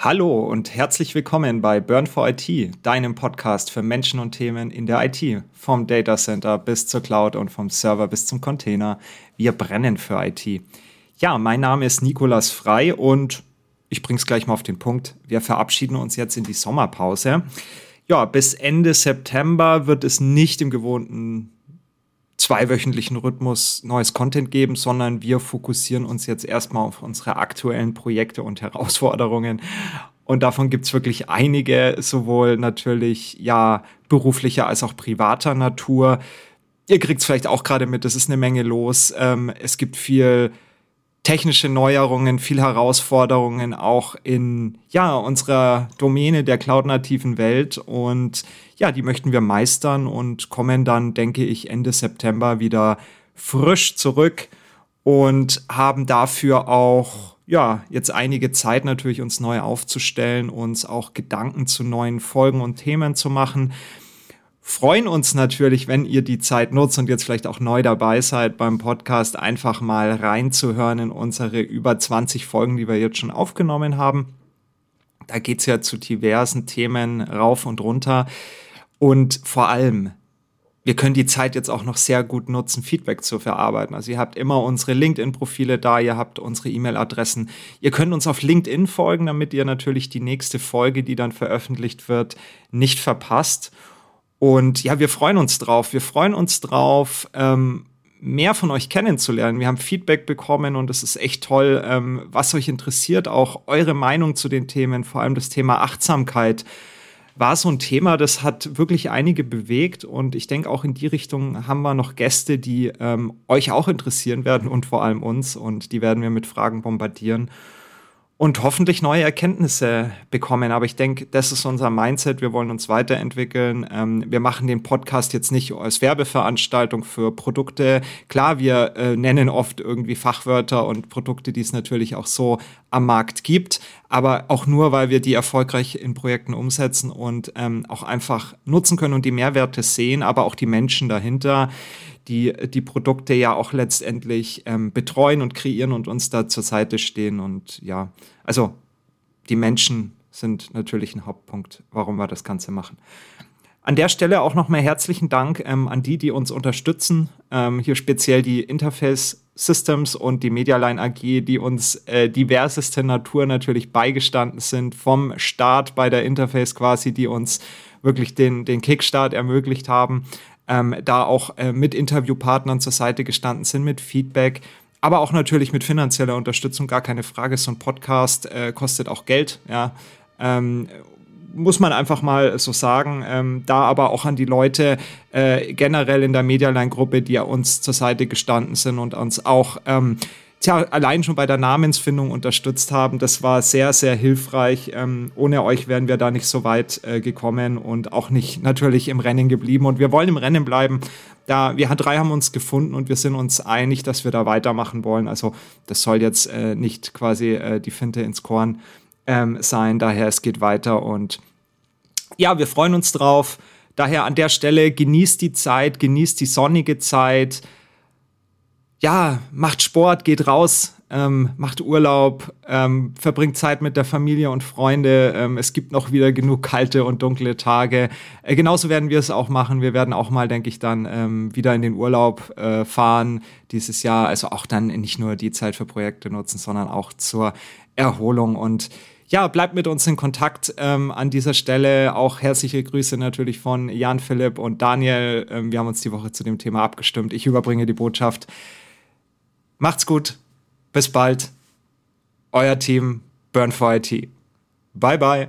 Hallo und herzlich willkommen bei Burn for IT, deinem Podcast für Menschen und Themen in der IT. Vom Data Center bis zur Cloud und vom Server bis zum Container. Wir brennen für IT. Ja, mein Name ist Nikolas Frei und ich bring's gleich mal auf den Punkt. Wir verabschieden uns jetzt in die Sommerpause. Ja, bis Ende September wird es nicht im gewohnten zweiwöchentlichen Rhythmus neues Content geben, sondern wir fokussieren uns jetzt erstmal auf unsere aktuellen Projekte und Herausforderungen. Und davon gibt's wirklich einige, sowohl natürlich ja beruflicher als auch privater Natur. Ihr kriegt's vielleicht auch gerade mit, es ist eine Menge los. Ähm, es gibt viel technische Neuerungen, viel Herausforderungen auch in ja, unserer Domäne der cloud-nativen Welt. Und ja, die möchten wir meistern und kommen dann, denke ich, Ende September wieder frisch zurück und haben dafür auch ja, jetzt einige Zeit natürlich uns neu aufzustellen, uns auch Gedanken zu neuen Folgen und Themen zu machen freuen uns natürlich, wenn ihr die Zeit nutzt und jetzt vielleicht auch neu dabei seid beim Podcast, einfach mal reinzuhören in unsere über 20 Folgen, die wir jetzt schon aufgenommen haben. Da geht's ja zu diversen Themen rauf und runter. Und vor allem, wir können die Zeit jetzt auch noch sehr gut nutzen, Feedback zu verarbeiten. Also ihr habt immer unsere LinkedIn-Profile da, ihr habt unsere E-Mail-Adressen. Ihr könnt uns auf LinkedIn folgen, damit ihr natürlich die nächste Folge, die dann veröffentlicht wird, nicht verpasst. Und ja, wir freuen uns drauf. Wir freuen uns drauf, ähm, mehr von euch kennenzulernen. Wir haben Feedback bekommen und es ist echt toll, ähm, was euch interessiert, auch eure Meinung zu den Themen, vor allem das Thema Achtsamkeit war so ein Thema, das hat wirklich einige bewegt und ich denke auch in die Richtung haben wir noch Gäste, die ähm, euch auch interessieren werden und vor allem uns und die werden wir mit Fragen bombardieren und hoffentlich neue Erkenntnisse bekommen. Aber ich denke, das ist unser Mindset. Wir wollen uns weiterentwickeln. Ähm, wir machen den Podcast jetzt nicht als Werbeveranstaltung für Produkte. Klar, wir äh, nennen oft irgendwie Fachwörter und Produkte, die es natürlich auch so am Markt gibt, aber auch nur, weil wir die erfolgreich in Projekten umsetzen und ähm, auch einfach nutzen können und die Mehrwerte sehen, aber auch die Menschen dahinter die die Produkte ja auch letztendlich ähm, betreuen und kreieren und uns da zur Seite stehen. Und ja, also die Menschen sind natürlich ein Hauptpunkt, warum wir das Ganze machen. An der Stelle auch nochmal herzlichen Dank ähm, an die, die uns unterstützen. Ähm, hier speziell die Interface Systems und die Medialine AG, die uns äh, diverseste Natur natürlich beigestanden sind, vom Start bei der Interface quasi, die uns wirklich den, den Kickstart ermöglicht haben ähm, da auch äh, mit Interviewpartnern zur Seite gestanden sind, mit Feedback, aber auch natürlich mit finanzieller Unterstützung, gar keine Frage. So ein Podcast äh, kostet auch Geld, ja. Ähm, muss man einfach mal so sagen. Ähm, da aber auch an die Leute äh, generell in der Medialine-Gruppe, die ja uns zur Seite gestanden sind und uns auch ähm, tja, allein schon bei der Namensfindung unterstützt haben. Das war sehr, sehr hilfreich. Ähm, ohne euch wären wir da nicht so weit äh, gekommen und auch nicht natürlich im Rennen geblieben. Und wir wollen im Rennen bleiben. Da, wir drei haben uns gefunden und wir sind uns einig, dass wir da weitermachen wollen. Also das soll jetzt äh, nicht quasi äh, die Finte ins Korn ähm, sein. Daher, es geht weiter und ja, wir freuen uns drauf. Daher an der Stelle genießt die Zeit, genießt die sonnige Zeit ja, macht Sport, geht raus, ähm, macht Urlaub, ähm, verbringt Zeit mit der Familie und Freunde. Ähm, es gibt noch wieder genug kalte und dunkle Tage. Äh, genauso werden wir es auch machen. Wir werden auch mal, denke ich, dann ähm, wieder in den Urlaub äh, fahren dieses Jahr. Also auch dann nicht nur die Zeit für Projekte nutzen, sondern auch zur Erholung und ja, bleibt mit uns in Kontakt ähm, an dieser Stelle. Auch herzliche Grüße natürlich von Jan Philipp und Daniel. Ähm, wir haben uns die Woche zu dem Thema abgestimmt. Ich überbringe die Botschaft. Macht's gut. Bis bald. Euer Team Burn for IT. Bye bye.